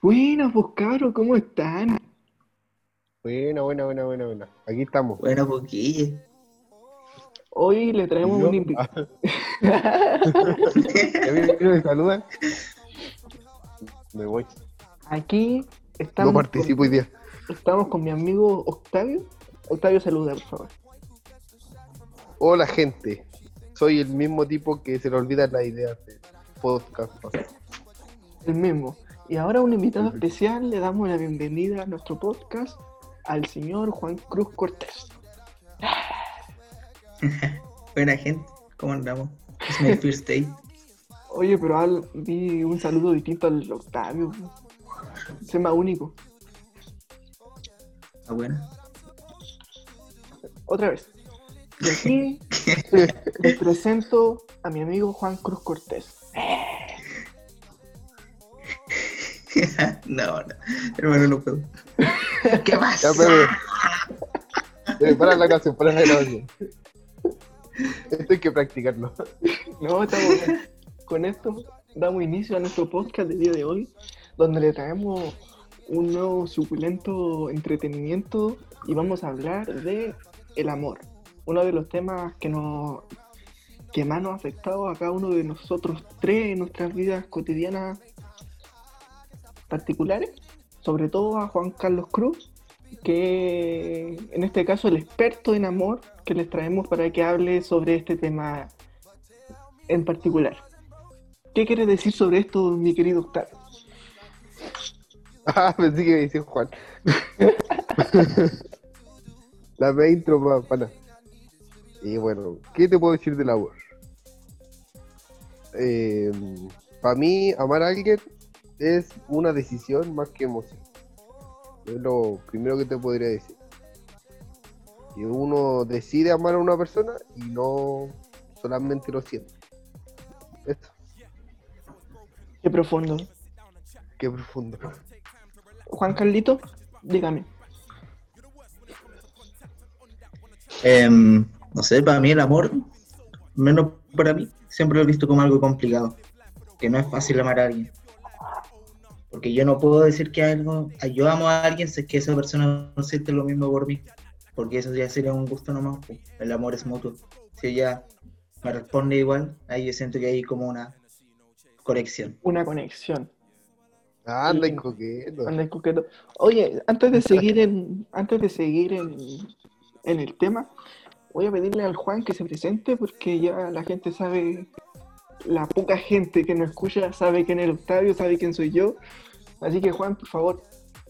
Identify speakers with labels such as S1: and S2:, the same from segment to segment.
S1: Buenas, pues cabros, ¿cómo están?
S2: Buena, buena, buena, buena, buena. Aquí estamos.
S3: Bueno, poquille.
S1: Hoy le traemos un invitado.
S2: Ah, ¿Ya me, saludan? Me voy.
S1: Aquí estamos,
S2: No participo hoy día.
S1: Con, estamos con mi amigo Octavio. Octavio, saluda, por favor.
S2: Hola, gente. Soy el mismo tipo que se le olvidan las ideas del podcast.
S1: El mismo. Y ahora un invitado especial, le damos la bienvenida a nuestro podcast al señor Juan Cruz Cortés.
S3: Buena gente, ¿cómo andamos? Es mi first date.
S1: Oye, pero al, vi un saludo distinto al Octavio. Se más único.
S3: Está bueno.
S1: Otra vez. Y aquí les presento a mi amigo Juan Cruz Cortés.
S3: no, no. Hermano, no puedo. ¿Qué
S2: Ya,
S3: pasa?
S2: para la canción, para la grabación. Esto hay que practicarlo.
S1: No, estamos bien. Con esto damos inicio a nuestro podcast del día de hoy, donde le traemos un nuevo suculento entretenimiento y vamos a hablar de el amor, uno de los temas que nos que más nos ha afectado a cada uno de nosotros tres en nuestras vidas cotidianas particulares, sobre todo a Juan Carlos Cruz, que en este caso el experto en amor que les traemos para que hable sobre este tema en particular. ¿Qué quiere decir sobre esto, mi querido Octavio?
S2: Ah, pensé que me decía Juan. La me intro. Y bueno, ¿qué te puedo decir del amor? Para mí, amar a alguien es una decisión más que emoción. Es lo primero que te podría decir. Que uno decide amar a una persona y no solamente lo siente. Esto,
S1: Qué profundo.
S2: qué profundo.
S1: Juan Carlito, dígame.
S3: Em, no sé, para mí el amor, menos para mí, siempre lo he visto como algo complicado. Que no es fácil amar a alguien. Porque yo no puedo decir que algo, yo amo a alguien si es que esa persona no siente lo mismo por mí. Porque eso ya sería un gusto nomás. pues. El amor es mutuo. Si ella me responde igual, ahí yo siento que hay como una conexión.
S1: Una conexión.
S2: Anda, y coqueto.
S1: Anda el coqueto. Oye, antes de seguir en, antes de seguir en, en el tema, voy a pedirle al Juan que se presente porque ya la gente sabe, la poca gente que nos escucha sabe quién es Octavio, sabe quién soy yo. Así que Juan, por favor,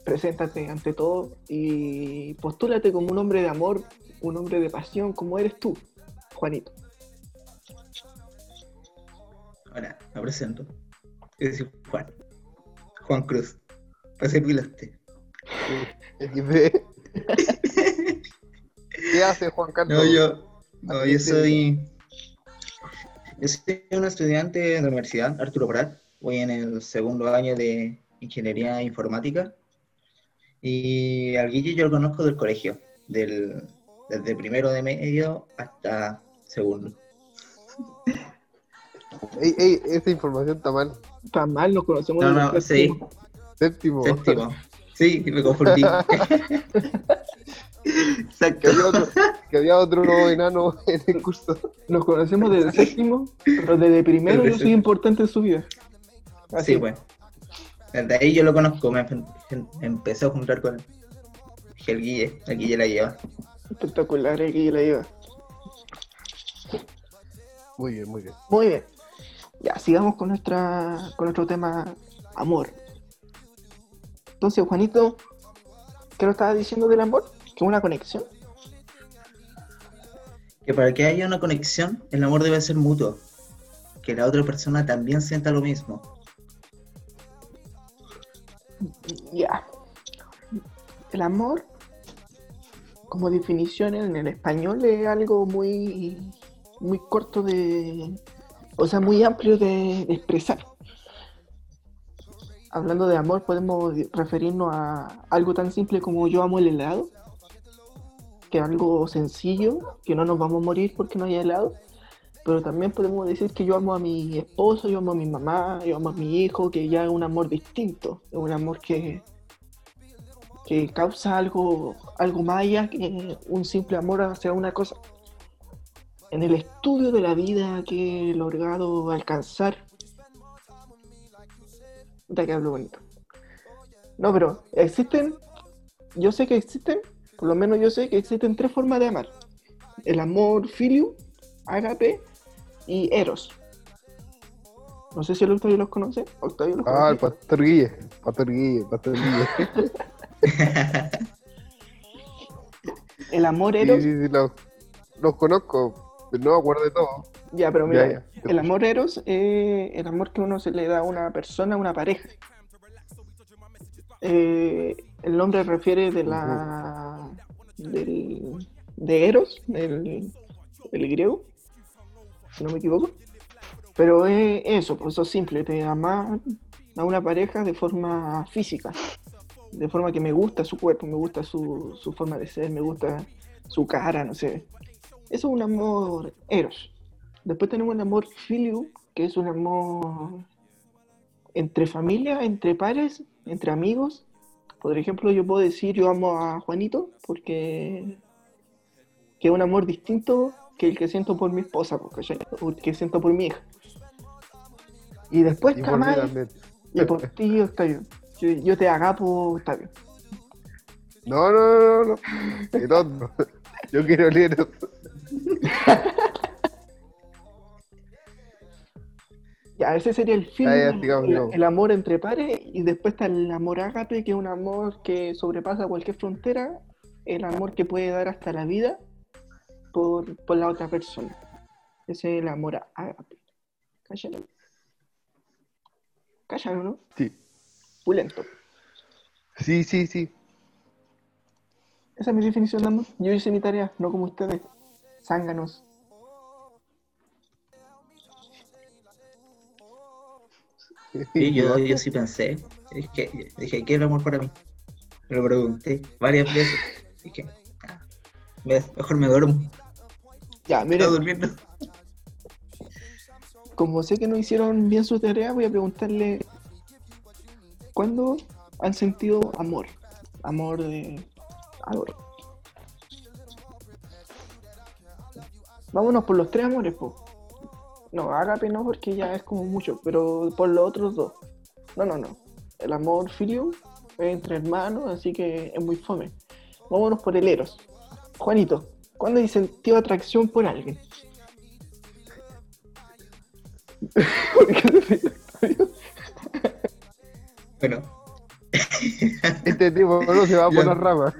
S1: preséntate ante todo y postúlate como un hombre de amor, un hombre de pasión, como eres tú, Juanito.
S3: Ahora, me presento. Yo soy Juan. Juan Cruz. Para servirte.
S2: XD. ¿Qué hace Juan Carlos?
S3: No, yo, no, yo soy. Yo soy un estudiante de la Universidad Arturo Prat. Voy en el segundo año de Ingeniería Informática. Y al Guille yo lo conozco del colegio, del, desde primero de medio hasta segundo.
S2: Ey, ey, esa información está mal.
S1: Está mal, nos conocemos
S3: No, no, sí,
S1: séptimo.
S2: Séptimo.
S3: séptimo. Sí, me confundí.
S2: Que había, otro, que había otro enano en el curso.
S1: Nos conocemos desde el séptimo, pero desde primero yo soy importante en su vida. Así,
S3: Sí, bueno. Desde ahí yo lo conozco, me em- em- empecé a juntar con el Guille, el Guille la lleva.
S1: espectacular aquí la lleva.
S2: Muy bien, muy bien.
S1: Muy bien. Ya, sigamos con nuestra con nuestro tema amor. Entonces, Juanito, ¿qué nos estabas diciendo del amor? Que una conexión.
S3: Que para que haya una conexión, el amor debe ser mutuo. Que la otra persona también sienta lo mismo.
S1: Ya. El amor, como definición en el español, es algo muy, muy corto de. O sea, muy amplio de, de expresar. Hablando de amor, podemos referirnos a algo tan simple como yo amo el helado, que algo sencillo, que no nos vamos a morir porque no haya helado, pero también podemos decir que yo amo a mi esposo, yo amo a mi mamá, yo amo a mi hijo, que ya es un amor distinto, es un amor que, que causa algo, algo más allá que un simple amor hacia una cosa. En el estudio de la vida que he logrado alcanzar, da que hablo bonito. No, pero existen, yo sé que existen, por lo menos yo sé que existen tres formas de amar. El amor filio, agape y Eros. No sé si el Octavio los conoce. Octavio los
S2: Ah, el. Pastor Guille. Pastor Guille, Pastor Guille.
S1: El amor Eros.
S2: sí, sí, los, los conozco. pero No me acuerdo de todo.
S1: Ya, pero mira,
S2: Ya, ya, te
S1: el amor Eros es el amor que uno se le da a una persona, a una pareja. Eh, el nombre refiere de la del, de Eros, del, del griego, si no me equivoco. Pero es eso, pues eso es simple, te amas a una pareja de forma física, de forma que me gusta su cuerpo, me gusta su, su forma de ser, me gusta su cara, no sé. Eso es un amor Eros. Después tenemos el amor filio, que es un amor entre familia, entre pares, entre amigos. Por ejemplo, yo puedo decir yo amo a Juanito porque que es un amor distinto que el que siento por mi esposa, ¿cachai? o el que siento por mi hija. Y después
S2: Y
S1: Kamal,
S2: también.
S1: y por ti, Octavio. Yo, yo te agapo, Octavio.
S2: No, no, no, no. no. Qué tonto. Yo quiero leer.
S1: Ya, ese sería el fin,
S2: ya, sigamos,
S1: el,
S2: sigamos.
S1: el amor entre pares, y después está el amor ágape, que es un amor que sobrepasa cualquier frontera, el amor que puede dar hasta la vida por, por la otra persona. Ese es el amor ágape. Cállalo. Cállalo, ¿no?
S2: Sí.
S1: Pulento.
S2: Sí, sí, sí.
S1: Esa es mi definición de amor. Yo hice mi tarea, no como ustedes. Zánganos.
S3: Sí, yo, yo sí pensé. Dije, dije, ¿qué es el amor para mí? Lo pregunté varias veces. Dije, ah, me- mejor me duermo.
S1: Ya,
S3: Estaba
S1: miren,
S3: durmiendo.
S1: como sé que no hicieron bien su tarea, voy a preguntarle ¿cuándo han sentido amor? Amor de amor. Vámonos por los tres amores, po. No, ágape no, porque ya es como mucho, pero por los otros dos. No, no, no. El amor filio es entre hermanos, así que es muy fome. Vámonos por el Eros. Juanito, ¿cuándo has sentido atracción por alguien?
S3: Bueno,
S2: Este tipo no se va por las ramas.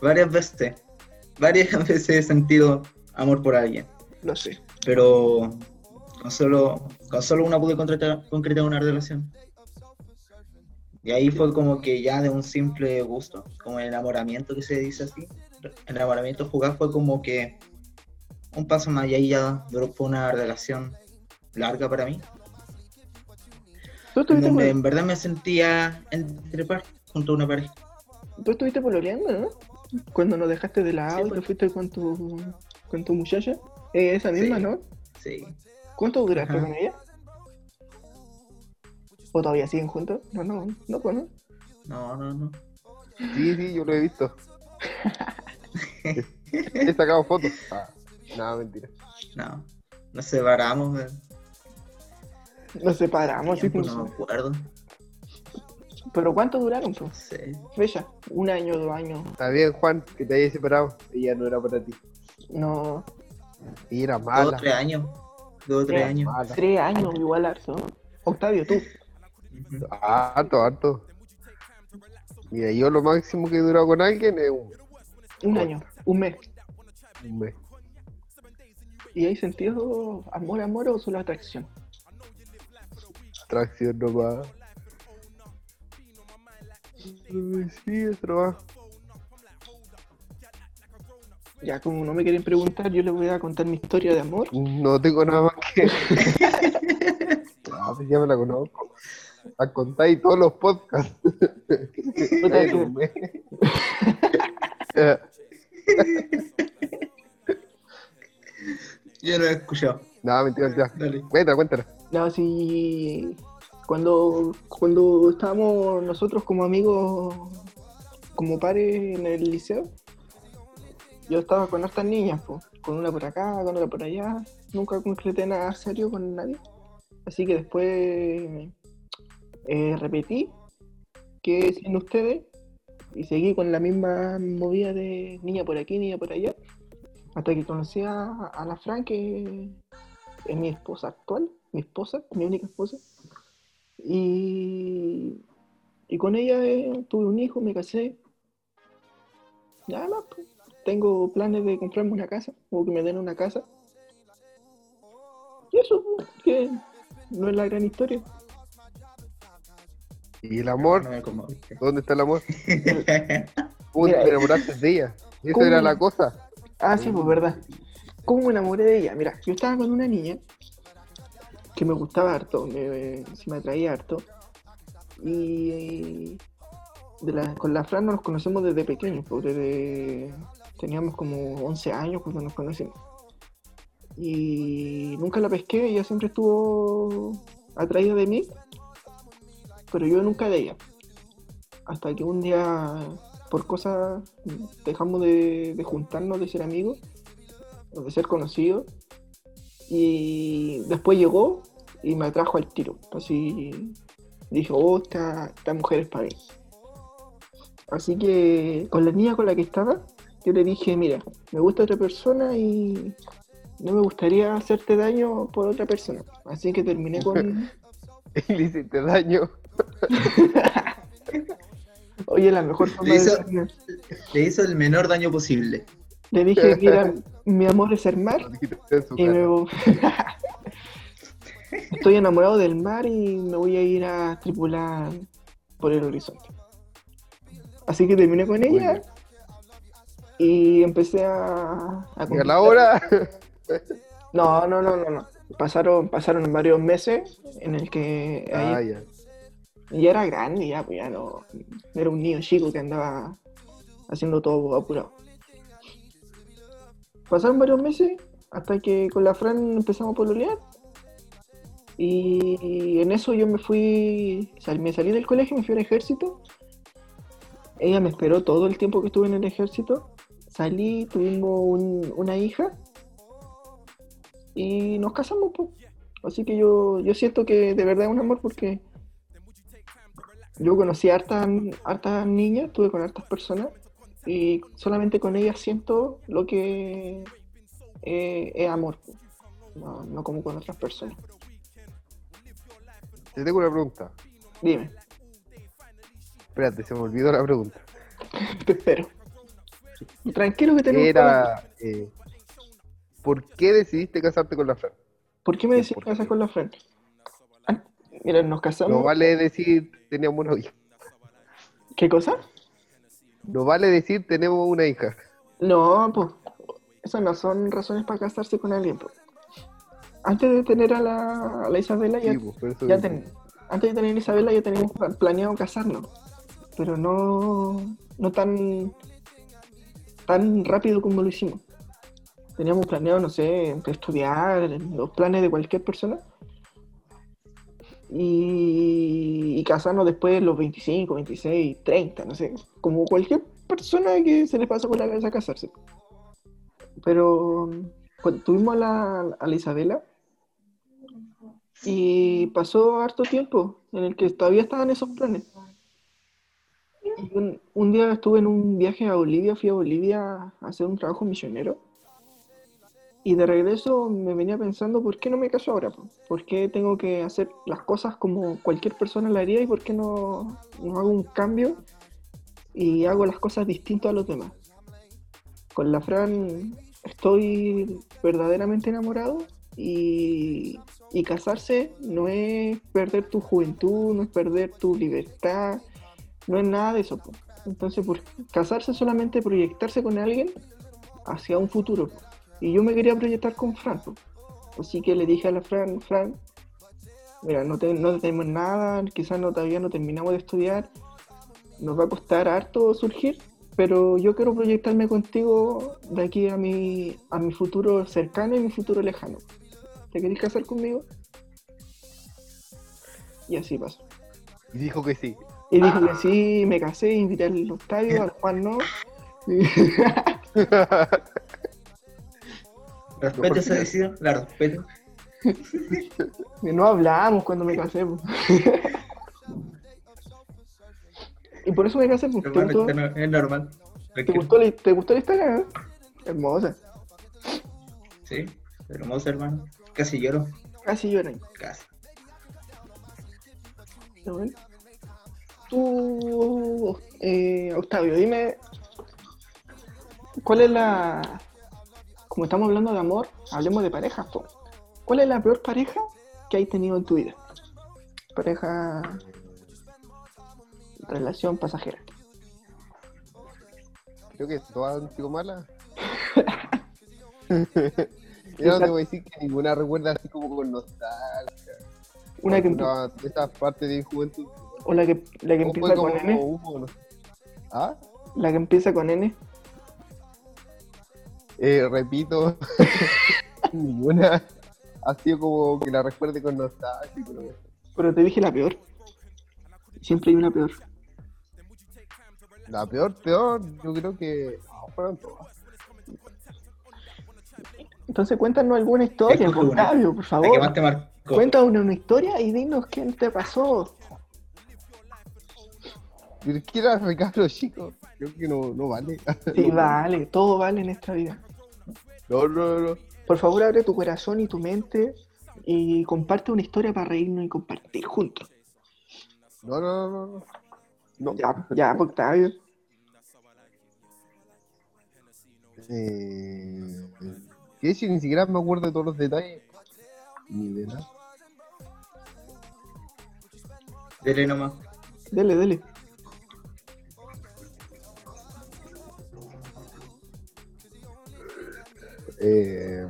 S3: varias veces. Varias veces he sentido amor por alguien.
S1: No sé.
S3: Pero con solo, con solo una pude concretar, concretar una relación. Y ahí fue como que ya de un simple gusto, como el enamoramiento que se dice así. El enamoramiento jugar fue como que un paso más y ahí ya duró una relación larga para mí.
S1: ¿Tú
S3: En donde en verdad me sentía entre par junto a una pareja.
S1: tú estuviste pololeando, ¿no? Cuando nos dejaste de lado
S3: Sí,
S1: y te
S3: pues.
S1: fuiste con tu, con tu muchacha. Eh, esa misma,
S3: Sí.
S1: ¿no?
S3: Sí.
S1: ¿Cuánto duraste
S3: Ajá.
S1: con ella? ¿O todavía siguen juntos? No, no, no, pues no.
S3: No, no, no.
S2: Sí, sí, yo lo he visto. He sacado fotos. Ah, nada, mentira.
S3: No. Nos separamos. eh,
S1: Nos separamos, sí, pues.
S3: no me acuerdo.
S1: Pero ¿cuánto duraron,
S3: No
S1: pues?
S3: sé.
S1: Fecha, un año, dos años.
S2: Está bien, Juan, que te hayas separado. Ella no era para ti.
S1: No,
S2: Y era
S3: Dos o
S2: mala.
S3: tres años. Dos o tres años.
S2: Mala.
S1: tres años, igual harto. Octavio, tú.
S2: Harto, harto. Mira, yo lo máximo que he durado con alguien es un,
S1: Un año, un mes.
S2: un mes.
S1: ¿Y hay sentido amor, amor o solo atracción?
S2: Atracción nomás. Sí, eso nomás.
S1: Ya, como no me quieren preguntar, yo les voy a contar mi historia de amor.
S2: No tengo nada más que. Pues ya me la conozco. La contáis todos los podcasts.
S3: Yo no he escuchado.
S2: No, mentira, mentira.
S3: Dale.
S2: Cuéntala, cuéntala.
S1: No, sí. Cuando, cuando estábamos nosotros como amigos, como pares en el liceo, yo estaba con hartas niñas, po, con una por acá, con otra por allá. Nunca concreté nada serio con nadie. Así que después eh, repetí que sin ustedes y seguí con la misma movida de niña por aquí, niña por allá. Hasta que conocí a, a la Fran, que es mi esposa actual, mi esposa, mi única esposa. Y, y con ella eh, tuve un hijo, me casé. Nada más, pues. Tengo planes de comprarme una casa, o que me den una casa. Y eso, que no es la gran historia.
S2: ¿Y el amor?
S3: No.
S2: ¿Dónde está el amor? ¿Cómo
S1: Mira,
S2: te enamoraste de ella? Esa
S1: ¿cómo?
S2: era la cosa.
S1: Ah, sí, pues verdad. ¿Cómo me enamoré de ella? Mira, yo estaba con una niña que me gustaba harto, me, se me atraía harto. Y de la- con la Fran nos conocemos desde pequeños, porque desde- teníamos como 11 años cuando nos conocimos. Y nunca la pesqué, ella siempre estuvo atraída de mí, pero yo nunca de ella. Hasta que un día, por cosas, dejamos de, de juntarnos, de ser amigos, de ser conocidos. Y después llegó y me atrajo al tiro. Así dije, oh, esta, esta mujer es para mí. Así que con la niña con la que estaba, yo le dije, mira, me gusta otra persona y no me gustaría hacerte daño por otra persona. Así que terminé con...
S2: Le hiciste daño.
S1: Oye, la mejor forma
S3: Le
S1: de
S3: hizo- Le hizo el menor daño posible.
S1: Le dije, mira, mi amor es el mar y me voy- Estoy enamorado del mar y me voy a ir a tripular por el horizonte. Así que terminé con ella. Y empecé a, a
S2: Y a la hora.
S1: No, no, no, no, no. Pasaron, pasaron varios meses en el que
S2: Ah,
S1: ahí-
S2: ya.
S1: ya era grande, ya, pues ya no. Era un niño chico que andaba haciendo todo apurado. Pasaron varios meses hasta que con la Fran empezamos a pololear. Y en eso yo me fui, sal- me salí del colegio, me fui al ejército. Ella me esperó todo el tiempo que estuve en el ejército. Salí, tuvimos un- una hija y nos casamos. pues. Así que yo, yo siento que de verdad es un amor porque yo conocí a hartas, hartas niñas, estuve con hartas personas y solamente con ellas siento lo que eh, es amor, no, no como con otras personas.
S2: Te tengo una pregunta.
S1: Dime,
S2: Espérate, se me olvidó la pregunta.
S1: te espero. Tranquilo que tenemos
S2: Era. eh, ¿Por qué decidiste casarte con la Fran?
S1: ¿Por qué me decís
S2: ¿Por
S1: casar con la Fran? Ah, Mira, nos casamos.
S2: No vale decir teníamos una hija.
S1: ¿Qué cosa?
S2: No vale decir tenemos una hija.
S1: No, pues, esas no son razones para casarse con alguien. pues. Antes de tener a la, a la Isabela, ya,
S2: pues,
S1: ya ten- antes de tener a Isabela ya teníamos pla- planeado casarnos. Pero no, no tan, tan rápido como lo hicimos. Teníamos planeado, no sé, estudiar, los planes de cualquier persona. Y, casarnos después de los 25, 26, 30, no sé. Como cualquier persona que se le pasa por la cabeza casarse. Pero cuando tuvimos a la, a la Isabela y pasó harto tiempo en el que todavía estaban esos planes. Un, día estuve en un viaje a Bolivia, fui a Bolivia a hacer un trabajo misionero. Y de regreso me venía pensando, ¿por qué no me caso ahora? po? ¿Por qué tengo que hacer las cosas como cualquier persona la haría y por qué no, no hago un cambio y hago las cosas distintas a los demás? Con la Fran estoy verdaderamente enamorado y, y casarse no es perder tu juventud, no es perder tu libertad, no es nada de eso. Entonces, por casarse solamente proyectarse con alguien hacia un futuro. Y yo me quería proyectar con Fran. Así que le dije a la Fran, Fran, mira, no, te- no tenemos nada, quizás no, todavía no terminamos de estudiar, nos va a costar harto surgir, pero yo quiero proyectarme contigo de aquí a mi, a mi futuro cercano y mi futuro lejano. ¿Te querés casar conmigo? Y así pasó.
S2: Y dijo que sí.
S1: Y dijo que sí, me casé, invité al Octavio, al Juan no.
S3: Respeto esa decisión, la respeto.
S1: Y no hablamos cuando me casé. po. y por eso me casé. po. ¿Te,
S3: Hermano,
S1: gustó,
S3: esto no- es normal.
S1: te gustó la, ¿Te gustó la historia? eh? Hermosa.
S3: Sí, hermoso hermano. Casi lloro.
S1: Casi lloran.
S3: Casi.
S1: ¿Está bueno? Tú, eh, Octavio, dime, ¿cuál es la... Como estamos hablando de amor, hablemos de parejas. ¿Cuál es la peor pareja que hay tenido en tu vida? Pareja... Relación pasajera.
S2: Creo que todas han sido malas. Yo no te voy a decir que ninguna recuerda así como con nostalgia.
S1: Una que,
S2: Una esas partes de mi juventud.
S1: O la que, la que empieza con N.
S2: humo. ¿Ah?
S1: La que empieza con N.
S2: Eh, repito, ninguna ha sido como que la recuerde con nostalgia. pero-
S1: Pero te dije la peor. Siempre hay una peor.
S2: La peor, peor, yo creo que ah, fueron todas.
S1: Entonces cuéntanos alguna historia. Octavio, por favor.
S3: más te marcó.
S1: Cuéntanos una historia y dinos qué te pasó.
S2: Pero es que era recabro chico. Creo que no, no vale.
S1: Sí, vale, todo vale en esta vida.
S2: No, no, no.
S1: Por favor, abre tu corazón y tu mente y comparte una historia para reírnos y compartir juntos.
S2: No, no, no, no. No.
S1: Ya, ya, Octavio.
S2: Eh, ¿Qué si ni siquiera me acuerdo de todos los detalles? Ni de nada.
S3: Dele nomás.
S1: Dele, dele.
S2: Eh,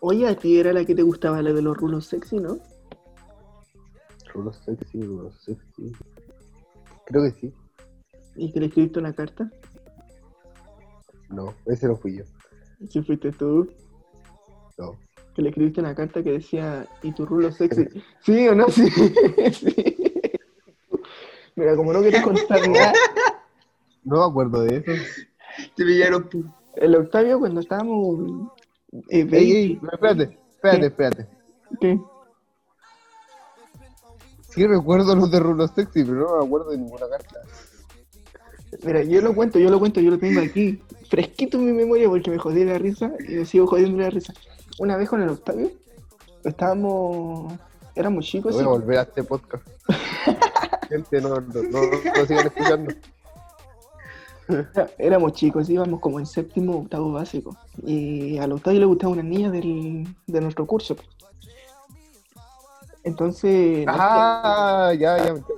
S1: Oye, a ti era la que te gustaba, la de los rulos sexy, ¿no?
S2: rulos sexy, rulos sexy. Creo que sí.
S1: Y que le escribiste una carta.
S2: No, ese no fui yo.
S1: Si fuiste tú,
S2: No.
S1: que le escribiste una carta que decía, ¿y tu rulo sexy? ¿Sí o no? Sí. sí. Mira, como no querés contar nada,
S2: No me acuerdo de eso.
S3: Te pillaron tú.
S1: El Octavio cuando estábamos... Eh,
S2: Ey, ey, espérate, espérate, espérate.
S1: ¿qué?
S2: Sí recuerdo los de rulos sexy, pero no me acuerdo de ninguna carta.
S1: Mira, yo lo cuento, yo lo cuento, yo lo tengo aquí, fresquito en mi memoria porque me jodí la risa y me sigo jodiendo la risa. Una vez con el Octavio, estábamos, éramos chicos,
S2: Voy a volver a este podcast. Gente, no, no, no, no sigan escuchando.
S1: éramos chicos, íbamos como en séptimo, octavo básico. Y al Octavio le gustaba una niña del, de nuestro curso. Entonces, no
S2: Ah, ya, ya me estoy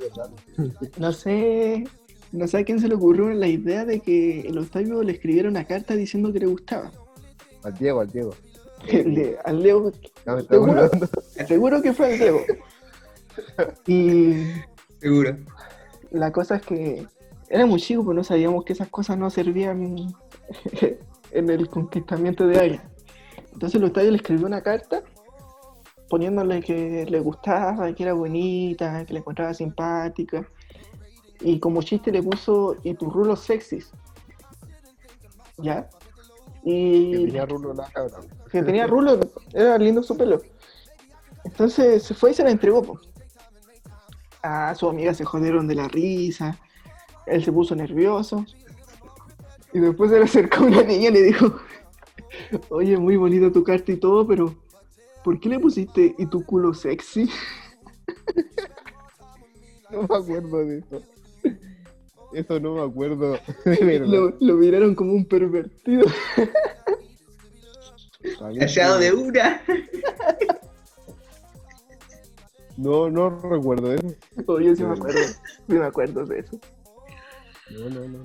S1: no sé, no sé a quién se le ocurrió la idea de que el Octavio le escribiera una carta diciendo que le gustaba.
S2: Al Diego, al Diego.
S1: El de- al
S2: me estoy
S1: ¿Seguro? Seguro que fue el Diego. Y
S3: Seguro.
S1: la cosa es que era muy chico, pues no sabíamos que esas cosas no servían en el conquistamiento de alguien. Entonces Octavio le escribió una carta poniéndole que le gustaba, que era bonita, que le encontraba simpática. Y como chiste le puso, y tus rulos sexys. ¿Ya?
S2: Que
S1: Y
S2: tenía rulo la cabra.
S1: que tenía rulo, era lindo su pelo. Entonces se fue y se la entregó. po. A su amiga se jodieron de la risa, él se puso nervioso. Y después se le acercó una niña y le dijo, oye, muy bonita tu carta y todo, pero ¿por qué le pusiste y tu culo sexy?
S2: No me acuerdo de eso. Eso no me acuerdo. De verdad.
S1: Lo, lo miraron como un pervertido.
S3: Callado de una.
S2: No, no recuerdo eso.
S1: Oye, sí me acuerdo, sí me acuerdo de eso.
S2: No, no, no.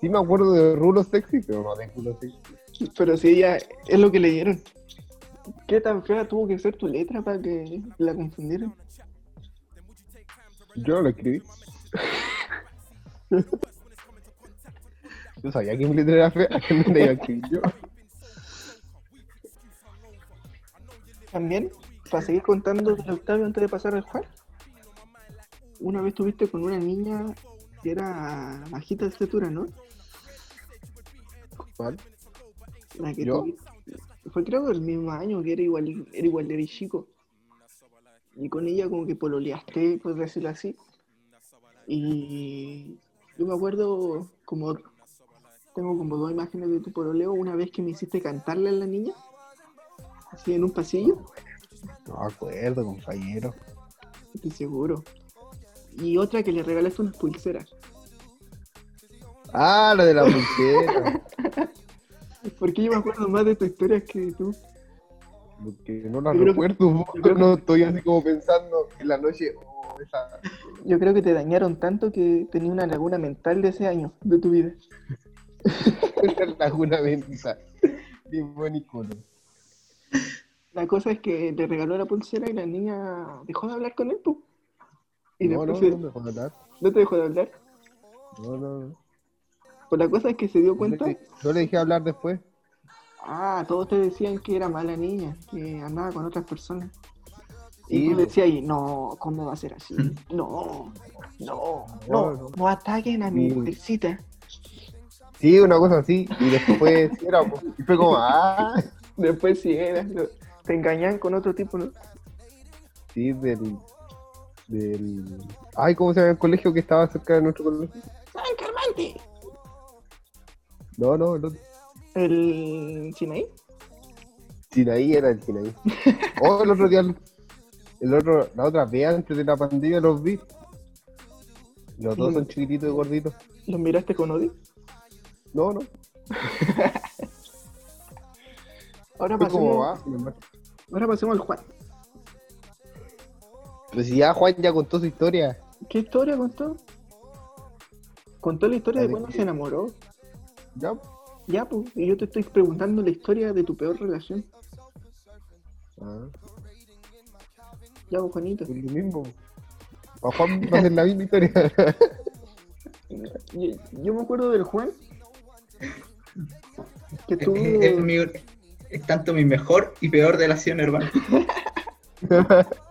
S2: Sí me acuerdo de rulo sexy, pero no de culo sexy.
S1: Pero sí, ella es lo que leyeron. ¿Qué tan fea tuvo que ser tu letra para que la confundieran?
S2: Yo no lo escribí. Yo sabía que mi letra era fea, que no la iba a escribir yo.
S1: También, para seguir contando de Octavio antes de pasar al Juan, una vez estuviste con una niña que era bajita de estatura, ¿no?
S2: ¿Cuál?
S1: La que
S2: ¿Yo?
S1: Fue creo que el mismo año, que era igual, era igual de chico. Y con ella como que pololeaste, por decirlo así. Y yo me acuerdo como tengo como dos imágenes de tu pololeo, una vez que me hiciste cantarle a la niña, así en un pasillo,
S2: No me acuerdo, compañero.
S1: estoy seguro. Y otra que le regalaste unas pulseras.
S2: Ah, la de la pulsera.
S1: Porque yo me acuerdo más de tu historia que tú.
S2: Porque no la
S1: Yo creo que-
S2: recuerdo,
S1: que-
S2: no estoy así como pensando en la noche, oh, esa...
S1: Yo creo que te dañaron tanto que tenía una laguna mental de ese año de tu vida.
S2: esa laguna icono.
S1: La cosa es que le regaló la pulsera y la niña dejó de hablar con él. Y
S2: No, no,
S1: después
S2: no me puedo hablar.
S1: no te dejó de hablar.
S2: No, no, no.
S1: Pues la cosa es que se dio
S2: Yo
S1: cuenta.
S2: yo le dejé hablar después.
S1: Ah, todos te decían que era mala niña, que andaba con otras personas.
S2: Sí,
S1: y
S2: pues.
S1: decías ahí, no, ¿cómo va a ser así? No, no, no,
S2: No, no.
S1: no ataquen a mi
S2: Sí.
S1: mujercita.
S2: Sí, una cosa así. Y después era, pues, y fue como, ah,
S1: Después sí era, te engañan con otro tipo, ¿no?
S2: sí, del. Del. Ay, ¿cómo se llama el colegio que estaba cerca de nuestro colegio?
S1: ¡San Carmante!
S2: No, no, el otro.
S1: ¿El Sinaí?
S2: Sinaí era el Sinaí. Oh, el otro día, el otro, la otra vez antes de la pandemia los vi. Los dos son chiquititos y gorditos.
S1: ¿Los miraste con odio?
S2: No, no.
S1: Ahora pasemos,
S2: va.
S1: ahora pasemos al Juan.
S2: Si ya Juan ya contó su historia.
S1: ¿Qué historia contó? Contó la historia de cuando
S2: que-
S1: se enamoró.
S2: Ya,
S1: Ya, pues, y yo te estoy preguntando la historia de tu peor relación.
S2: ah,
S1: Ya, pues, Juanito.
S2: es lo mismo. Juan va a ser la misma historia.
S1: Yo, yo me acuerdo del Juan. Que
S3: Es,
S1: tú.
S3: es- es mi- es tanto mi mejor y peor relación, hermano.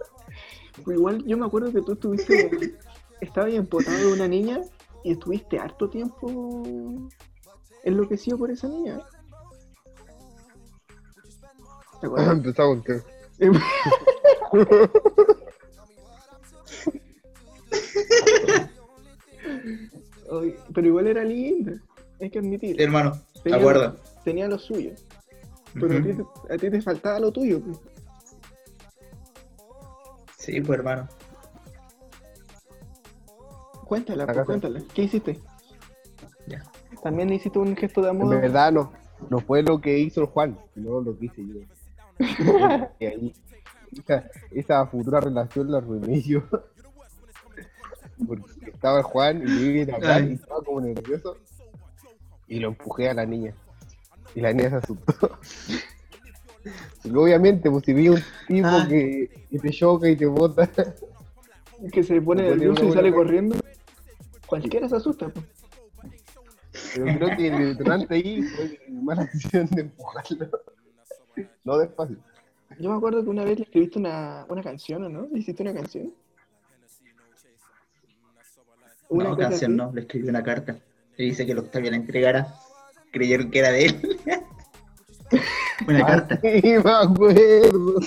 S1: Igual yo me acuerdo que tú estuviste. Estabas empotado de una niña y estuviste harto tiempo enloquecido por esa niña.
S2: Contar.
S1: Ay, pero igual era linda, hay que admitir.
S3: Sí, hermano,
S1: Tenía-
S3: acuerdo.
S1: Tenía lo suyo. Pero a, ti, a ti te faltaba lo tuyo.
S3: Sí, pues hermano.
S1: Cuéntala, pues, cuéntala. ¿Qué hiciste?
S3: Ya.
S1: También hiciste un gesto de amor.
S2: verdad no, no fue lo que hizo el Juan, sino lo que hice yo. Y ahí, esa, esa futura relación la arruiné yo. Porque estaba el Juan y yo iba a hablar y estaba como nervioso. Y lo empujé a la niña. Y la niña se asustó. Obviamente, pues si vi un tipo
S1: Ah.
S2: que, que te choca y te bota,
S1: Que se pone nervioso y sale
S2: buena
S1: corriendo. Cualquiera se asusta. pues.
S2: pero creo que el detonante ahí fue mala decisión de empujarlo. No despacio.
S1: Yo me acuerdo que una vez le escribiste una, una canción, ¿o no? ¿Le hiciste una canción? Una
S3: No, canción
S1: así.
S3: no, le escribí una carta. Le dice que el Octavio la entregara. Creyeron que era de él. Una
S2: Ah,
S3: carta.
S2: Sí, me acuerdo.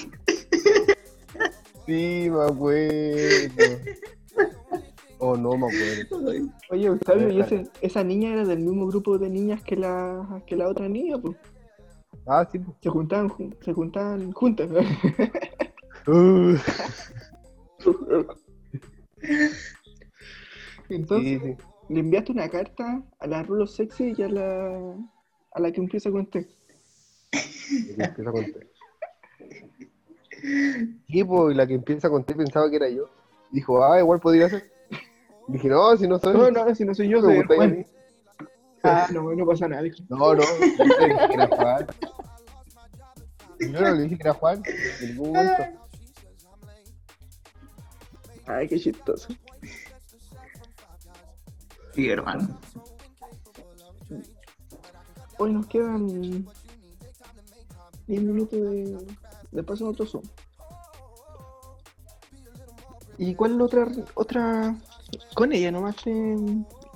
S2: Sí, me acuerdo. Oh, no me acuerdo.
S1: Oye, Octavio, ¿y ese- esa niña era del mismo grupo de niñas que la, que la otra niña? Pues.
S2: Ah, sí. pues.
S1: Se juntaban, jun- se juntaban juntas.
S2: Uh,
S1: Entonces,
S2: sí, sí.
S1: le enviaste una carta a la Rulo Sexy y a la, a la que empieza con T.
S2: La que empieza con T. Sí, pues, y la que empieza con T pensaba que era yo. Dijo, ah, igual podría ser. Dije, no, si no soy.
S1: No, no, si no soy yo, soy Juan.
S2: a mí.
S1: Ah, no, no pasa nada. dijo.
S2: No, no, yo le dije que era Juan. Yo no le dije que era Juan en ningún momento.
S1: Ay, qué chistoso.
S3: Sí, hermano.
S1: Hoy nos quedan 10 minutos de, de paso a otro Zoom. ¿Y cuál es la otra, otra? Con ella nomás te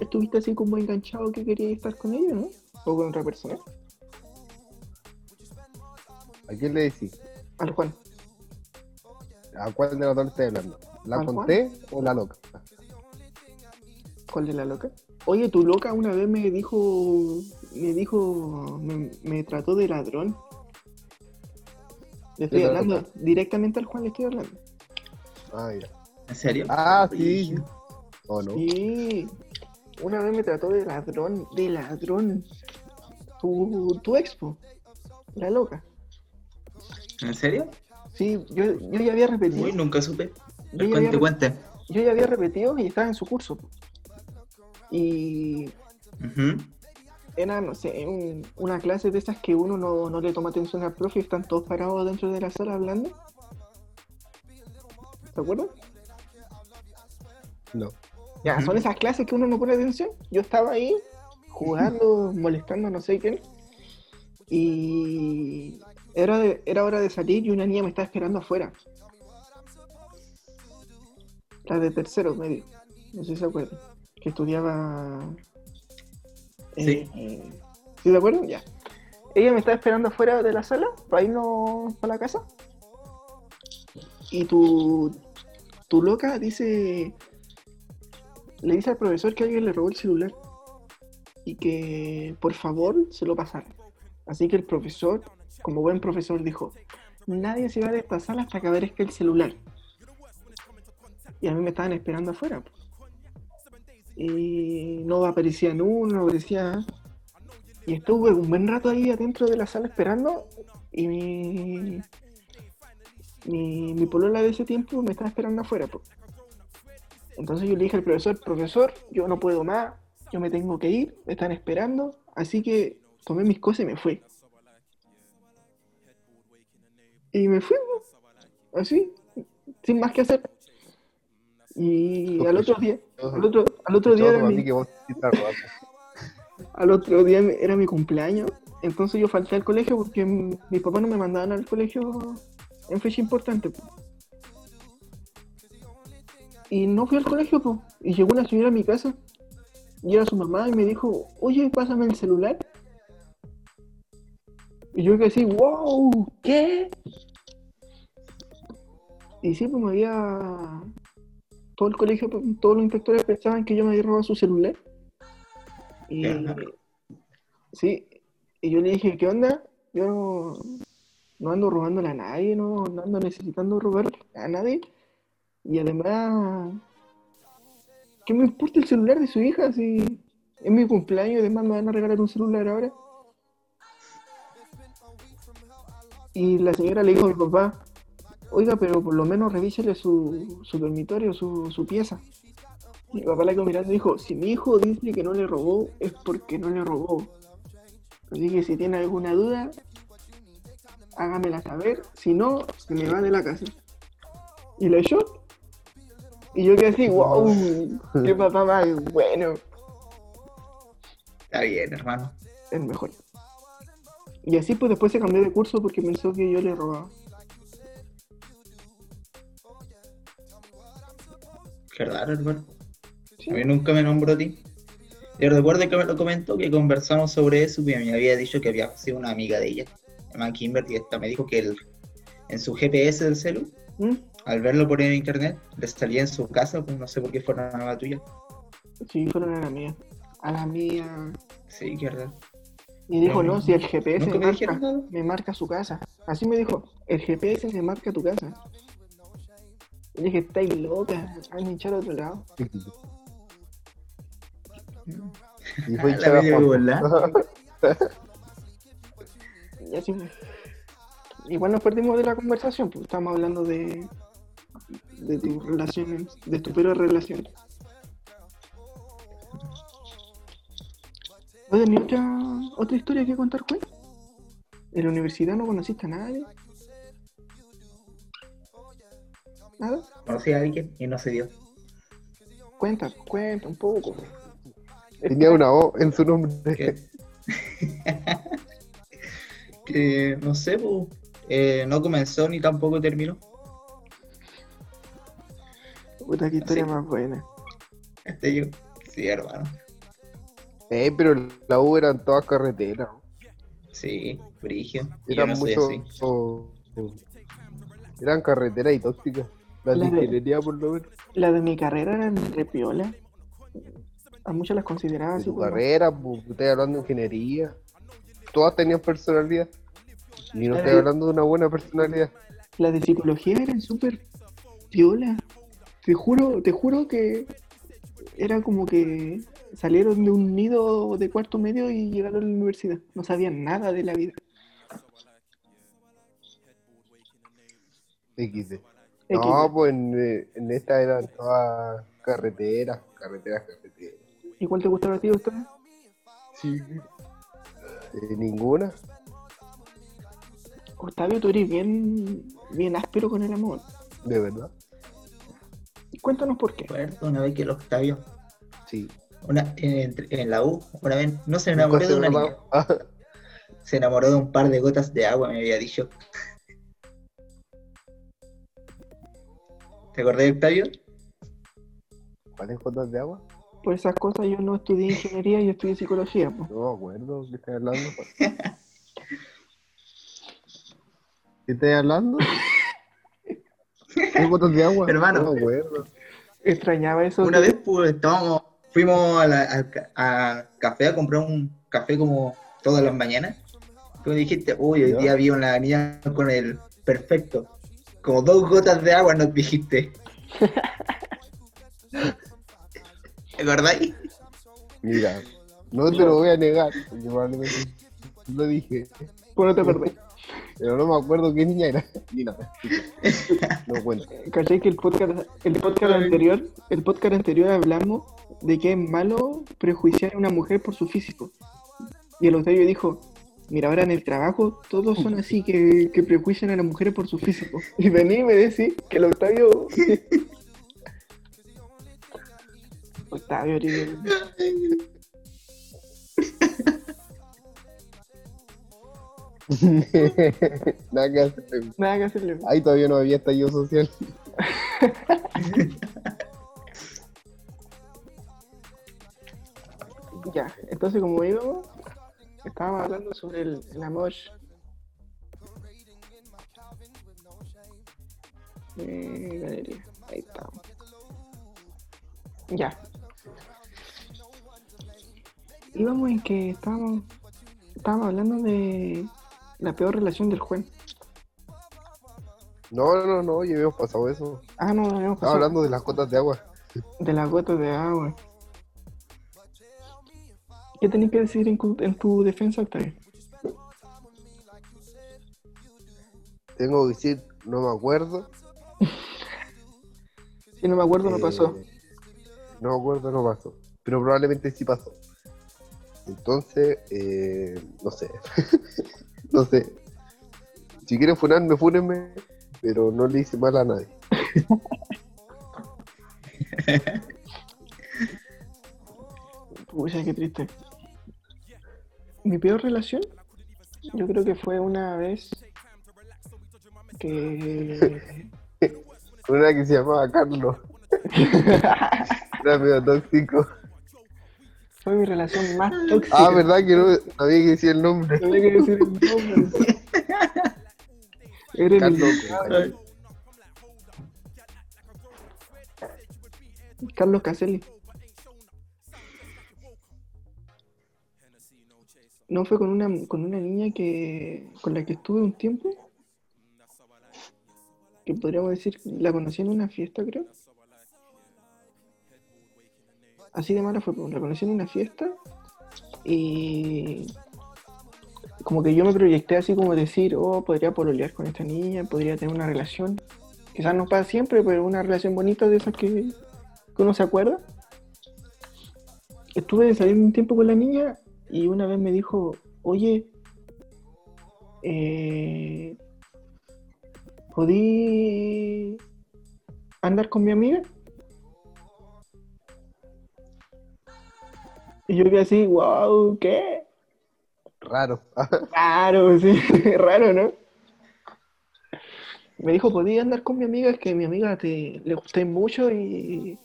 S1: estuviste así como enganchado que querías estar con ella, ¿no? O con otra persona.
S2: ¿A quién le decís?
S1: Al Juan.
S2: ¿A cuál de las dos le estás hablando? ¿La
S1: ¿Al Juan?
S2: conté o la loca?
S1: ¿Cuál de la loca? Oye, tu loca una vez me dijo, me dijo, me, me trató de ladrón. Le estoy
S2: ¿Qué
S1: hablando, directamente al Juan le estoy hablando.
S2: Ah, ya.
S3: ¿En serio?
S2: Ah, sí. ¿O no?
S1: Sí, una vez me trató de ladrón, de ladrón. Tu, tu expo, la loca.
S3: ¿En serio?
S1: Sí, yo, yo ya había repetido.
S3: Uy, nunca supe.
S1: yo, ya había,
S3: Cuente, cuente.
S1: yo ya había repetido y estaba en su curso. Y
S3: Ujú.
S1: Era, no sé, un- una clase de esas que uno no, no le toma atención al profe y están todos parados dentro de la sala hablando. ¿Te acuerdas?
S2: No.
S1: Ya, son esas clases que uno no pone atención. Yo estaba ahí jugando, molestando a no sé quién. Y era, de- era hora de salir y una niña me estaba esperando afuera. La de tercero medio. No sé si se acuerdan. Que estudiaba.
S3: Sí.
S1: eh, ¿Sí se acuerdan? Ya. Ella me estaba esperando afuera de la sala para irnos para la casa. Y tu, tu loca dice. Le dice al profesor que alguien le robó el celular. Y que por favor se lo pasara. Así que el profesor, como buen profesor, dijo: Nadie se va de esta sala hasta que aparezca el celular. Y a mí me estaban esperando afuera. po. Y no aparecía uno, no aparecía. Y estuve un buen rato ahí adentro de la sala esperando. Y mi. Mi, mi polola de ese tiempo me estaba esperando afuera. po. Entonces yo le dije al profesor: Profesor, yo no puedo más, yo me tengo que ir, me están esperando. Así que tomé mis cosas y me fui. Y me fui, po. así, sin más que hacer. Y al otro día, al otro, al otro día, era mi-
S2: que vos
S1: al otro día era mi cumpleaños, entonces yo falté al colegio porque mis papás no me mandaban al colegio en fecha importante. po. Y no fui al colegio, po. y llegó una señora a mi casa, y era su mamá, y me dijo, oye, pásame el celular. Y yo que así, wow, ¿qué? Y sí, pues me había... Todo el colegio, todos los inspectores pensaban que yo me había robado su celular. Y...
S3: Ajá.
S1: Sí, y yo le dije, ¿qué onda? Yo no, no ando robándole a nadie, no, no ando necesitando robar a nadie. Y además, ¿qué me importa el celular de su hija si es mi cumpleaños y además me van a regalar un celular ahora? Y la señora le dijo a mi papá, oiga, pero por lo menos revísele su, su dormitorio, su, su pieza. Mi papá la quedó mirando y dijo, si mi hijo dice que no le robó, es porque no le robó. Así que si tiene alguna duda, hágamela saber. Si no, se me va de la casa. Y la echó. Y yo quedé así, wow, qué papá más bueno.
S3: Está bien, hermano.
S1: El mejor. Y así pues después se cambió de curso porque pensó que yo le robaba.
S3: Qué raro, hermano.
S1: Sí.
S3: A mí nunca me nombró a ti. Yo recuerdo que me lo comentó, que conversamos sobre eso, y me había dicho que había sido una amiga de ella, llamada Kimberly, y esta me dijo que el- en su GPS del celu,
S1: ¿Mm?
S3: al verlo por en internet, le salía en su casa, pues no sé por qué fue una nueva tuya.
S1: Sí, fueron a la mía. A la mía.
S3: Sí, qué raro.
S1: Y dijo,
S3: No,
S1: no, si el GPS
S3: ¿Nunca
S1: me marca, me marca su casa. Así me dijo, el GPS me marca tu casa. Y le dije, estáis loca, han hinchado a otro lado.
S2: Y fue Juan.
S3: volada.
S1: Y así fue. Igual nos perdimos de la conversación, porque estábamos hablando de, de tus relaciones, de tu peor relación. ¿No otra, otra historia que contar, Juan? ¿En la universidad no conociste a nadie? ¿Nada?
S3: Conocí a alguien y no se dio.
S1: Cuenta, cuenta un poco.
S2: Tenía una O en su nombre.
S3: que, no sé, pues, eh, no comenzó ni tampoco terminó.
S1: Puta, qué historia más buena.
S3: Este yo, sí, hermano.
S2: Eh, pero la U eran todas carreteras.
S3: Sí, yo
S2: Eran
S3: no
S2: mucho. o- eran carreteras y tóxicas. Las
S1: La
S2: de por lo menos.
S1: Las de mi carrera eran repiola. A muchas las consideraba
S2: De
S1: así
S2: tu
S1: como-
S2: carrera, estoy hablando de ingeniería. Todas tenían personalidad. Y no
S1: La
S2: estoy
S1: de-
S2: hablando de una buena personalidad.
S1: Las de psicología eran súper piola. Te juro, te juro que era como que salieron de un nido de cuarto medio y llegaron a la universidad. No sabían nada de la vida.
S2: XD. No, pues en, eh, en esta eran todas carreteras, carreteras, carreteras.
S1: ¿Y cuál te gustaba a ti, doctor?
S2: Sí. Eh, ninguna.
S1: Octavio, tú eres bien, bien áspero con el amor.
S2: De verdad.
S1: Cuéntanos por qué.
S3: Recuerdo una vez que el Octavio,
S2: Sí.
S3: una, en, en la U, una vez, no se enamoró de una niña, se enamoró de un par de gotas de agua, me había dicho. ¿Te acordás de Octavio?
S2: ¿Cuáles gotas de agua?
S1: Por esas cosas yo no estudié ingeniería y estudié psicología. po.
S2: No me acuerdo. ¿Qué estás hablando? ¿Qué estás hablando? ¿Qué gotas de agua?
S3: Hermano.
S2: No me acuerdo.
S1: Extrañaba eso.
S3: Una vez pues, estábamos, fuimos a la- a café a comprar un café como todas las mañanas. Tú me dijiste, uy, hoy día vi una niña con el perfecto. Como dos gotas de agua nos dijiste. ¿Te acordáis?
S2: Mira, no te lo voy a negar. porque probablemente lo dije.
S1: Pues no te acordás.
S2: Pero no me acuerdo qué niña era. Ni nada. No cuento.
S1: ¿Cachai que el podcast, el podcast anterior, el podcast anterior hablamos de que es malo prejuiciar a una mujer por su físico? Y el Octavio dijo, mira, ahora en el trabajo todos son así que, que prejuician a las mujeres por su físico. Y vení y me decís que el Octavio... Octavio, eres-
S2: Nada que hacer.
S1: nada que hacerle.
S2: Ahí todavía no había estallido social.
S1: Ya, entonces como íbamos, estábamos hablando sobre el, el amor. Eh, galería. Ahí estamos. Ya. Íbamos en que estábamos, estábamos hablando de la peor relación del juez.
S2: No, no, no, no, ya habíamos pasado eso.
S1: Ah, no, no, no,
S2: Estaba hablando de las gotas de agua.
S1: de las gotas de agua. ¿Qué tenés que decir en, tu defensa, Octavio?
S2: Tengo que decir, no me acuerdo.
S1: Si no me acuerdo, no
S2: Eh,
S1: pasó.
S2: No me acuerdo, no pasó. Pero probablemente sí pasó. Entonces, eh, no sé. no sé. Si quieren funarme, fúnenme. Pero no le hice mal a nadie.
S1: Pucha, qué triste. Mi peor relación, yo creo que fue una vez que.
S2: Una que se llamaba Carlos. Era medio tóxico.
S1: fue mi relación más tóxica.
S2: Ah, ¿verdad que no había que decir el nombre?
S1: No había que decir el nombre. Era el
S2: Carlos.
S1: Carlos Caselli. No fue con una con una niña que con la que estuve un tiempo. Que podríamos decir, la conocí en una fiesta, creo. Así de mala fue, pues, la conocí en una fiesta y como que yo me proyecté así como decir, oh, podría pololear con esta niña, podría tener una relación. Quizás no para siempre, pero una relación bonita de esas que, que uno se acuerda. Estuve saliendo un tiempo con la niña y una vez me dijo, oye, eh, ¿podí andar con mi amiga? Y yo quedé así, wow, ¿qué?
S2: Raro.
S1: Raro, sí, raro, ¿no? Me dijo, podía andar con mi amiga, es que mi amiga te, le gusté mucho y,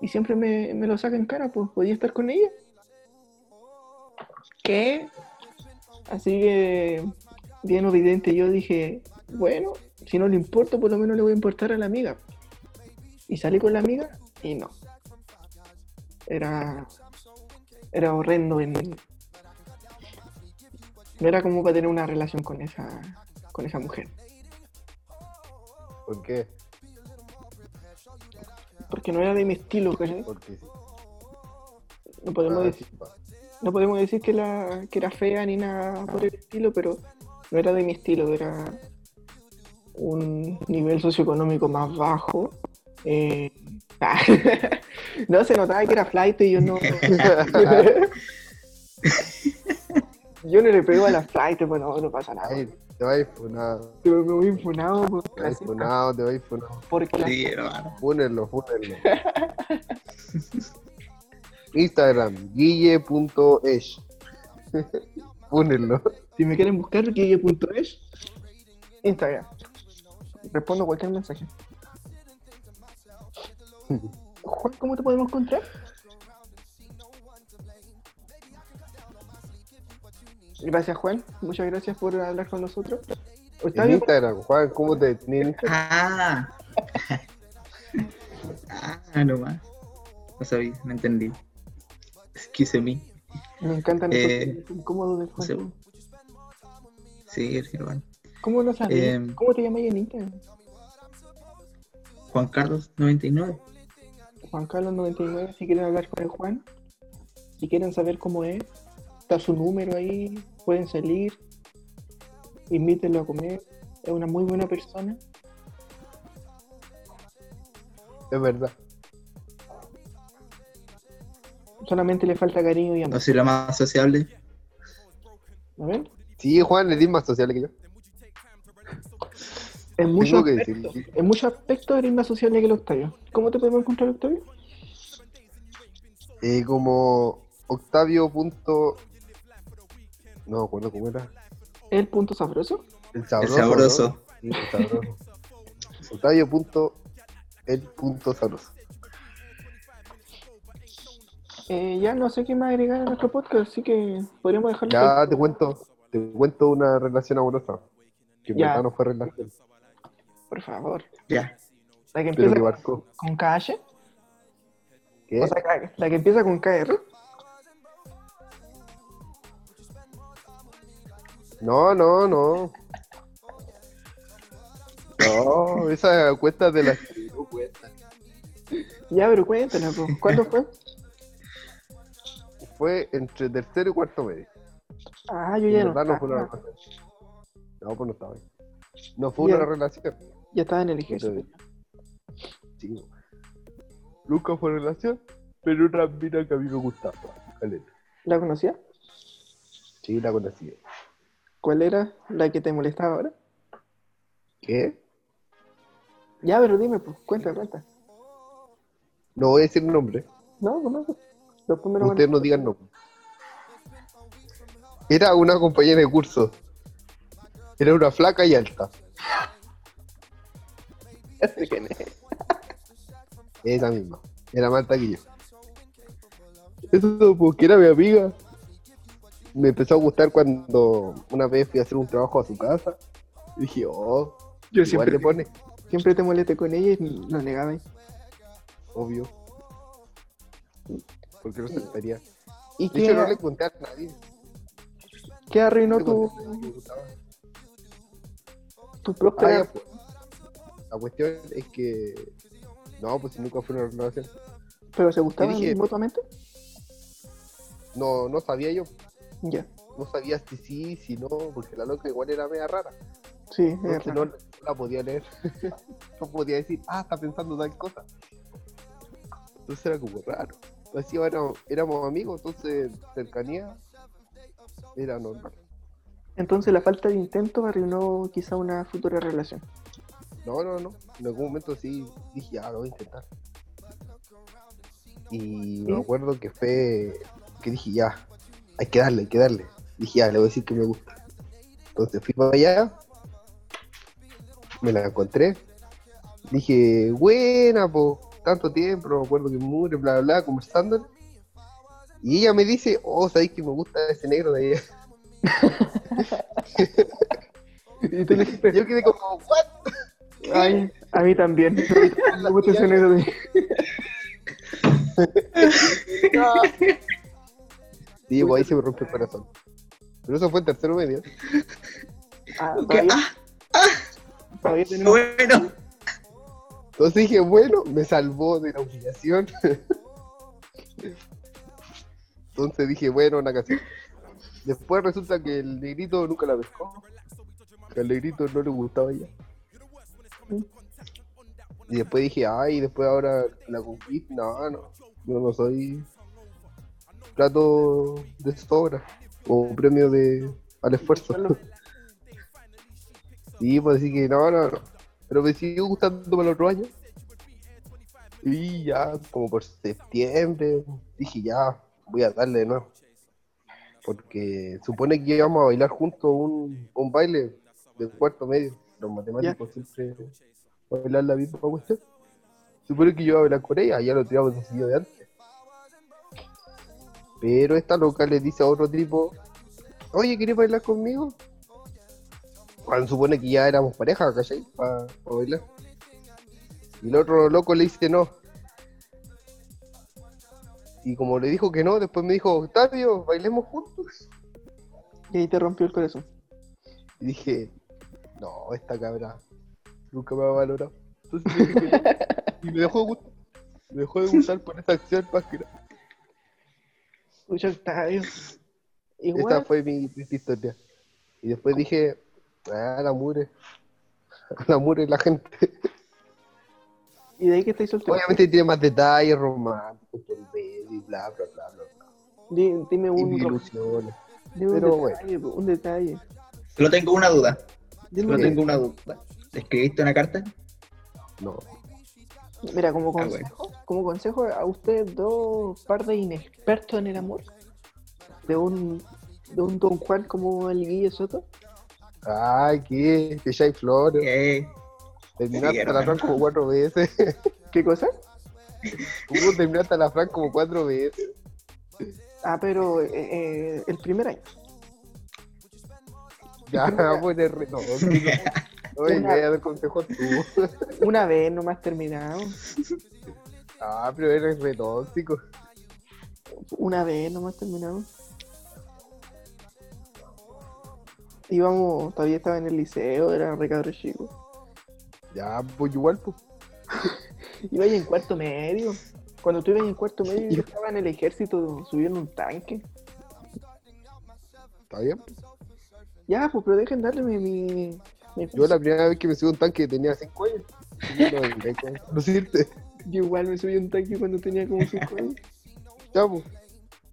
S1: y siempre me, me lo saca en cara, pues podía estar con ella. ¿Qué? Así que, bien evidente, yo dije, bueno, si no le importa, por lo menos le voy a importar a la amiga. Y salí con la amiga y no. Era, era horrendo. En, no era como para tener una relación con esa, con esa mujer.
S2: ¿Por qué?
S1: Porque no era de mi estilo, ¿cachai?
S2: Porque sí.
S1: No podemos
S2: Ah,
S1: decir,
S2: sí.
S1: No podemos decir que, la, que era fea ni nada por el estilo, pero no era de mi estilo, era un nivel socioeconómico más bajo. eh, no se notaba que era flight y yo no. yo no le pego a la flight, pues no, no pasa nada.
S2: Ay, te vas a ir funado.
S1: Yo me voy infunado por
S2: Te vas a ir
S1: clasista,
S2: funado, te vas a ir funado.
S1: por clasista.
S3: Sí, hermano.
S2: Fúnenlo, fúnenlo. Instagram, guille.esh. Fúnenlo.
S1: Si me quieren buscar, guille.es, Instagram. Respondo cualquier mensaje. Juan, ¿cómo te podemos encontrar? Gracias, Juan. Muchas gracias por hablar con nosotros.
S2: En Instagram, Juan, ¿cómo te tienen?
S3: Ah. ah, no más. No sabía, no entendí. Excuse me.
S1: me encantan
S3: Eh,
S1: esos teléfonos incómodos de Juan.
S3: sí. Hermano.
S1: ¿Cómo lo sabes?
S3: Em,
S1: ¿Cómo te llamas en Instagram?
S3: Juan Carlos 99.
S1: Juan Carlos 99, si quieren hablar con el Juan, si quieren saber cómo es, está su número ahí, pueden salir, invítenlo a comer, es una muy buena persona.
S2: Es verdad.
S1: Solamente le falta cariño y
S3: No
S1: amor.
S3: soy la más sociable.
S1: ¿A ver?
S2: Sí, Juan, eres más social que yo.
S1: En muchos
S2: Tengo que
S1: aspectos, en muchos aspectos eres más social que el Octavio. ¿Cómo te podemos encontrar, Octavio?
S2: Eh, como Octavio. Punto... No me acuerdo cómo era.
S1: El punto sabroso.
S2: El
S3: El
S2: sabroso.
S3: sabroso.
S2: ¿no? Sí, el sabroso. Octavio. Punto... El punto sabroso.
S1: Eh, ya no sé qué más agregar a nuestro podcast, así que podríamos dejarlo.
S2: Ya te cuento, te cuento una relación amorosa. Que
S1: Ya.
S2: no fue relación.
S1: Por favor.
S3: Ya.
S1: La que empieza
S2: que marcó.
S1: con KH.
S2: ¿Qué?
S1: O sea, K- la que empieza con KR.
S2: No, no, no. No, esa cuenta de la.
S1: Ya, pero cuéntala. ¿cuándo fue?
S2: Fue entre tercero y cuarto medio.
S1: Ah, yo ya no,
S2: no fue una relación. No, pues no estaba ahí. No fue
S1: Ya.
S2: una relación.
S1: ya estaba en el ejército.
S2: Sí. Nunca fue relación, pero una mina que a mí me gustaba.
S1: ¿La conocía?
S2: Sí, la conocí.
S1: ¿Cuál era la que te molestaba ahora?
S2: ¿Qué?
S1: Ya, pero dime, pues, cuenta, cuenta.
S2: No voy a decir nombre.
S1: No, no, no. Después me lo
S2: Ustedes no digan nombre. Era una compañera de curso. Era una flaca y alta.
S1: Quién es.
S2: Esa misma. Era más alta que yo. Eso porque era mi amiga. Me empezó a gustar cuando una vez fui a hacer un trabajo a su casa. Y dije, oh,
S1: Yo
S2: igual
S1: siempre,
S2: le pone.
S1: siempre te molesté con ella y lo negaba.
S2: Obvio. Porque no aceptaría.
S1: ¿Y
S2: De hecho, no le conté a nadie.
S1: qué arruinó tu, tu
S2: Ah,
S1: próspera?
S2: ya, pues. La cuestión es que. No, pues nunca fue una relación.
S1: ¿Pero se gustaban
S2: dije-
S1: mutuamente?
S2: No, no sabía yo.
S1: Ya,
S2: No sabía si sí, si no, porque la loca igual era media rara.
S1: sí, es raro.
S2: no la podía leer. no podía decir, ah, está pensando tal cosa. Entonces era como raro. Así éramos, éramos amigos, entonces cercanía era normal.
S1: Entonces la falta de intento arruinó quizá una futura relación.
S2: No, no, no. En algún momento sí dije, ah, lo voy a intentar. Y
S1: ¿Sí?
S2: me acuerdo que fue que dije ya, hay que darle, hay que darle. Dije ya, le voy a decir que me gusta. Entonces fui para allá, me la encontré. Dije, buena, po, tanto tiempo, no me acuerdo que mure, bla, bla, bla, conversando. Y ella me dice, oh, sabéis que me gusta ese negro de allá.
S1: Y tú le dijiste,
S2: Yo quedé como, ¿what?
S1: ay, a mí también. Me gusta ese negro de...
S2: Sí, pues ahí se me rompe el corazón. Pero eso fue en tercero medio.
S1: Ah, todavía,
S3: ah,
S1: todavía tenemos...
S3: bueno.
S2: Entonces dije, bueno, me salvó de la humillación. Entonces dije, bueno, una canción. Después resulta que el negrito nunca la pescó. Que al negrito no le gustaba ya. Y después dije, ay, después ahora la conquista. No, no. Yo no soy plato de sobra. O premio de al esfuerzo. Sí, pues así que no, no, no. Pero me siguió gustando para el otro año. Y ya, como por septiembre, dije ya, voy a darle de nuevo. Porque supone que íbamos a bailar juntos un, un baile de cuarto medio. Los matemáticos siempre bailar la misma cuestión. Supone que yo iba a bailar con ella, ya lo teníamos decidido de antes. Pero esta loca le dice a otro tipo, oye, ¿quieres bailar conmigo? Cuando supone que ya éramos pareja, ¿cachai? Para bailar. Y el otro loco le dice no. Y como le dijo que no, después me dijo, Octavio, bailemos juntos.
S1: Y ahí te rompió el corazón.
S2: Y dije, no, esta cabra nunca me va a valorar. Entonces le dije y me dejó de gustar. Me dejó de gustar por esa acción más que nada.
S1: Octavio. Igual,
S2: fue mi triste historia. Y después dije, ah, la mure. La mure la gente.
S1: y de ahí que estáis soltero.
S2: Obviamente tiene más detalles románticos y bla, bla, bla, bla. bla.
S1: Di- dime
S2: Y
S1: un,
S2: ilusiones.
S1: dime un
S2: pero bueno.
S1: detalle, po, un detalle.
S3: Solo tengo una duda.
S1: Dime
S3: Solo
S1: un
S3: tengo una duda. ¿Le escribiste una carta?
S2: No.
S1: Mira, como
S3: Ah,
S1: consejo, como consejo a ustedes dos par de inexpertos en el amor, de un, de un Don Juan como el Guille Soto,
S2: Ay, ¿qué? Que ya hay flores.
S3: Eh,
S2: Terminaste
S3: Sí,
S2: la. Fran como cuatro veces.
S1: ¿qué cosa?
S2: Tú terminaste a la Fran como cuatro veces.
S1: Ah, pero eh, eh, el primer año.
S2: Ya, pues es re tóxico. Oye,
S1: Una-
S2: me voy a dar consejos tú.
S1: Una vez nomás terminado,
S2: Ah, pero eres re tóxico.
S1: una vez nomás terminado. Íbamos, todavía estaba en el liceo, era re cabro chico.
S2: Ya, pues igual, pues.
S1: Iba ahí en cuarto medio. Cuando tú ibas en cuarto medio, yo estaba en el ejército subiendo un tanque.
S2: Está bien.
S1: Ya, pues, pero dejen darle mi. mi, mi-
S2: Yo la primera vez que me subí a un tanque tenía cinco años. Yo no conocerte.
S1: Yo igual me subí un tanque cuando tenía como 5 años.
S2: Ya, pues.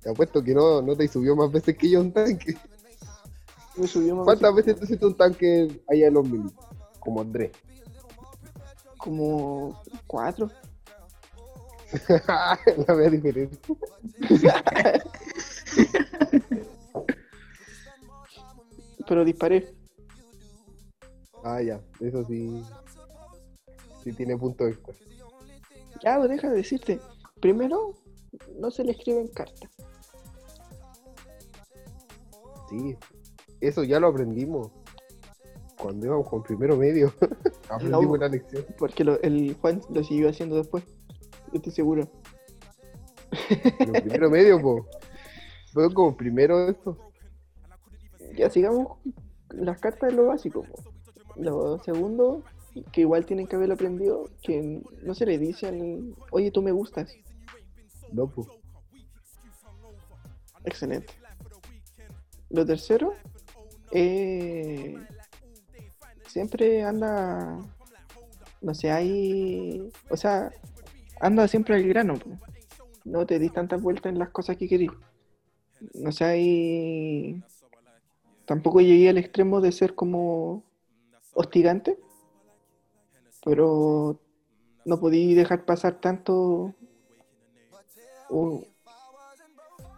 S2: Te apuesto que no, no te subió más veces que yo un tanque. ¿Cuántas veces te subiste a un tanque allá en los mil? Como Andrés.
S1: Como 4.
S2: la vea diferente.
S1: Pero disparé.
S2: Ah, ya. Eso sí. Sí tiene punto de vista.
S1: Ya, pues, deja de decirte. Primero, no se le escriben cartas.
S2: Sí. Eso ya lo aprendimos. Cuando íbamos con primero medio. aprendimos
S1: No.
S2: la lección.
S1: Porque lo- el Juan lo siguió haciendo después. Yo estoy seguro.
S2: Primero medio, po. Fue como primero esto.
S1: Ya sigamos. Las cartas es lo básico. po. Lo segundo, que igual tienen que haberlo aprendido, que no se le dice al. Oye, tú me gustas.
S2: No, pues.
S1: Excelente. Lo tercero, eh, siempre anda, no sé, hay, o sea, anda siempre al grano, no te dis tantas vueltas en las cosas que querís. No sé, hay, tampoco llegué al extremo de ser como hostigante, pero no podí dejar pasar tanto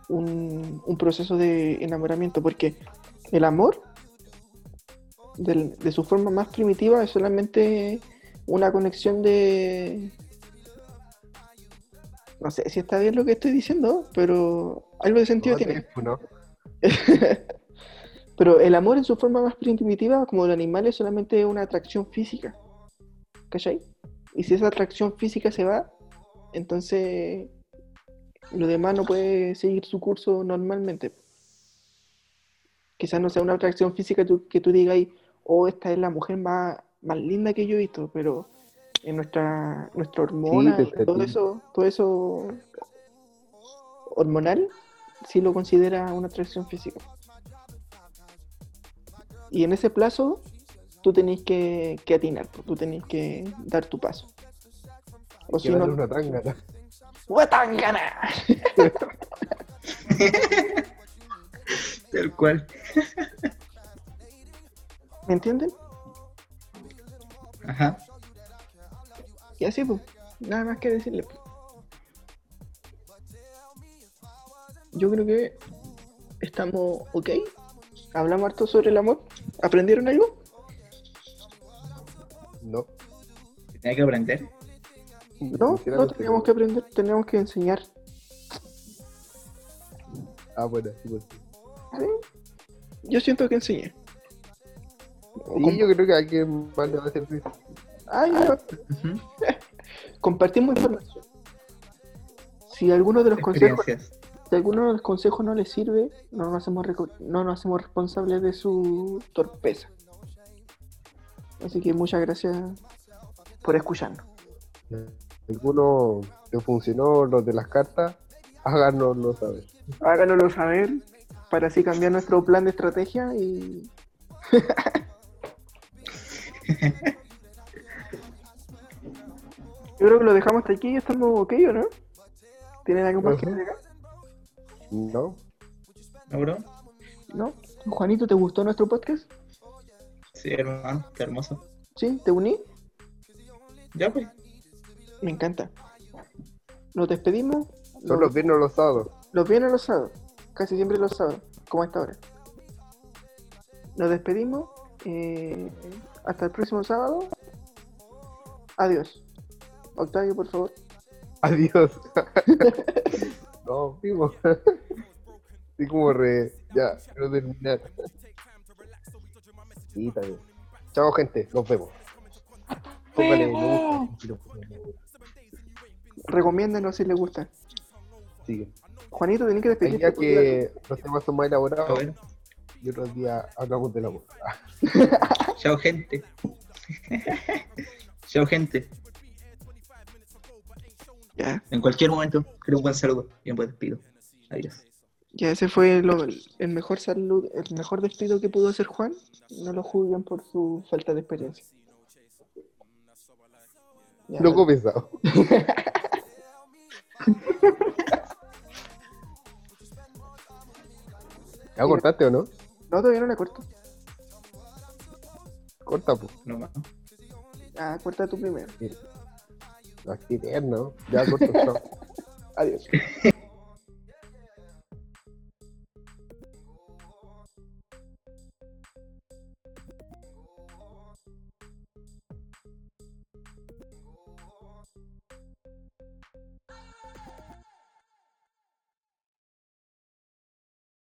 S1: un- un proceso de enamoramiento, porque el amor, del- de su forma más primitiva, es solamente una conexión de... No sé si está bien lo que estoy diciendo, pero algo de sentido
S2: No,
S1: tiene.
S2: ¿no?
S1: Pero el amor en su forma más primitiva, como el animal, es solamente una atracción física. ¿Cachai? Y si esa atracción física se va, entonces lo demás no puede seguir su curso normalmente. Quizás no sea una atracción física tú- que tú digas, oh, esta es la mujer más, más linda que yo he visto, pero en nuestra, nuestra hormona, todo eso, todo eso hormonal, sí lo considera una atracción física. Y en ese plazo, tú tenés que, que atinar, pues, tú tenés que dar tu paso. O si no,
S2: una tangana.
S1: ¡Huatangana!
S3: Tal cual.
S1: ¿Me entienden?
S3: Ajá.
S1: Y así, pues, nada más que decirle. pues. Yo creo que estamos ok. Hablamos harto sobre el amor. ¿Aprendieron algo?
S2: No.
S3: Tenía que aprender.
S1: No, no teníamos que aprender, teníamos que enseñar.
S2: Ah, bueno, sí, pues.
S1: Yo siento que enseñé.
S2: Sí, yo creo que a alguien más le va a servir.
S1: Ah, ya.
S3: Ujú.
S1: Compartimos información. Si alguno de los consejos, si alguno de los consejos no les sirve, no nos hacemos no nos hacemos responsables de su torpeza. Así que muchas gracias por escucharnos.
S2: Alguno le funcionó los de las cartas, háganoslo saber.
S1: Háganoslo saber para así cambiar nuestro plan de estrategia y. Yo creo que lo dejamos hasta aquí y estamos ok, ¿o no? ¿Tienen algo más que agregar?
S2: ¿No?
S3: ¿No, bro?
S1: ¿No? Juanito, ¿te gustó nuestro podcast?
S3: Sí, hermano. Qué hermoso.
S1: ¿Sí? ¿Te uní?
S3: Ya, pues.
S1: Me encanta. Nos despedimos.
S2: Son los viernes los sábados.
S1: Los viernes los sábados. Casi siempre los sábados, como a esta hora. Nos despedimos. eh, hasta el próximo sábado. Adiós. Octavio, por favor.
S2: Adiós. no, primo. Estoy como re. Ya, quiero terminar. Sí, bien. Chao, gente. Nos vemos. Póngale me gusta.
S1: Recomiéndanos si les gusta.
S2: Sigue.
S1: Juanito, tenés que despedirte.
S2: días
S1: porque-
S2: que los temas son más elaborados y otros días hablamos del amor. Ah,
S3: Chao, gente. Chao, gente.
S1: Ya,
S3: En cualquier momento, quiero un buen saludo y un buen despido. Adiós.
S1: ya ese fue lo- el mejor salud, el mejor despido que pudo hacer Juan. No lo juzguen por su falta de experiencia. Ya,
S2: Loco pesado. ¿Ya cortaste o no?
S1: No, todavía no la corto.
S2: Corta, pues.
S3: No más.
S1: Ah, corta tú primero.
S2: Así eterno. Ya corto.
S1: Adiós.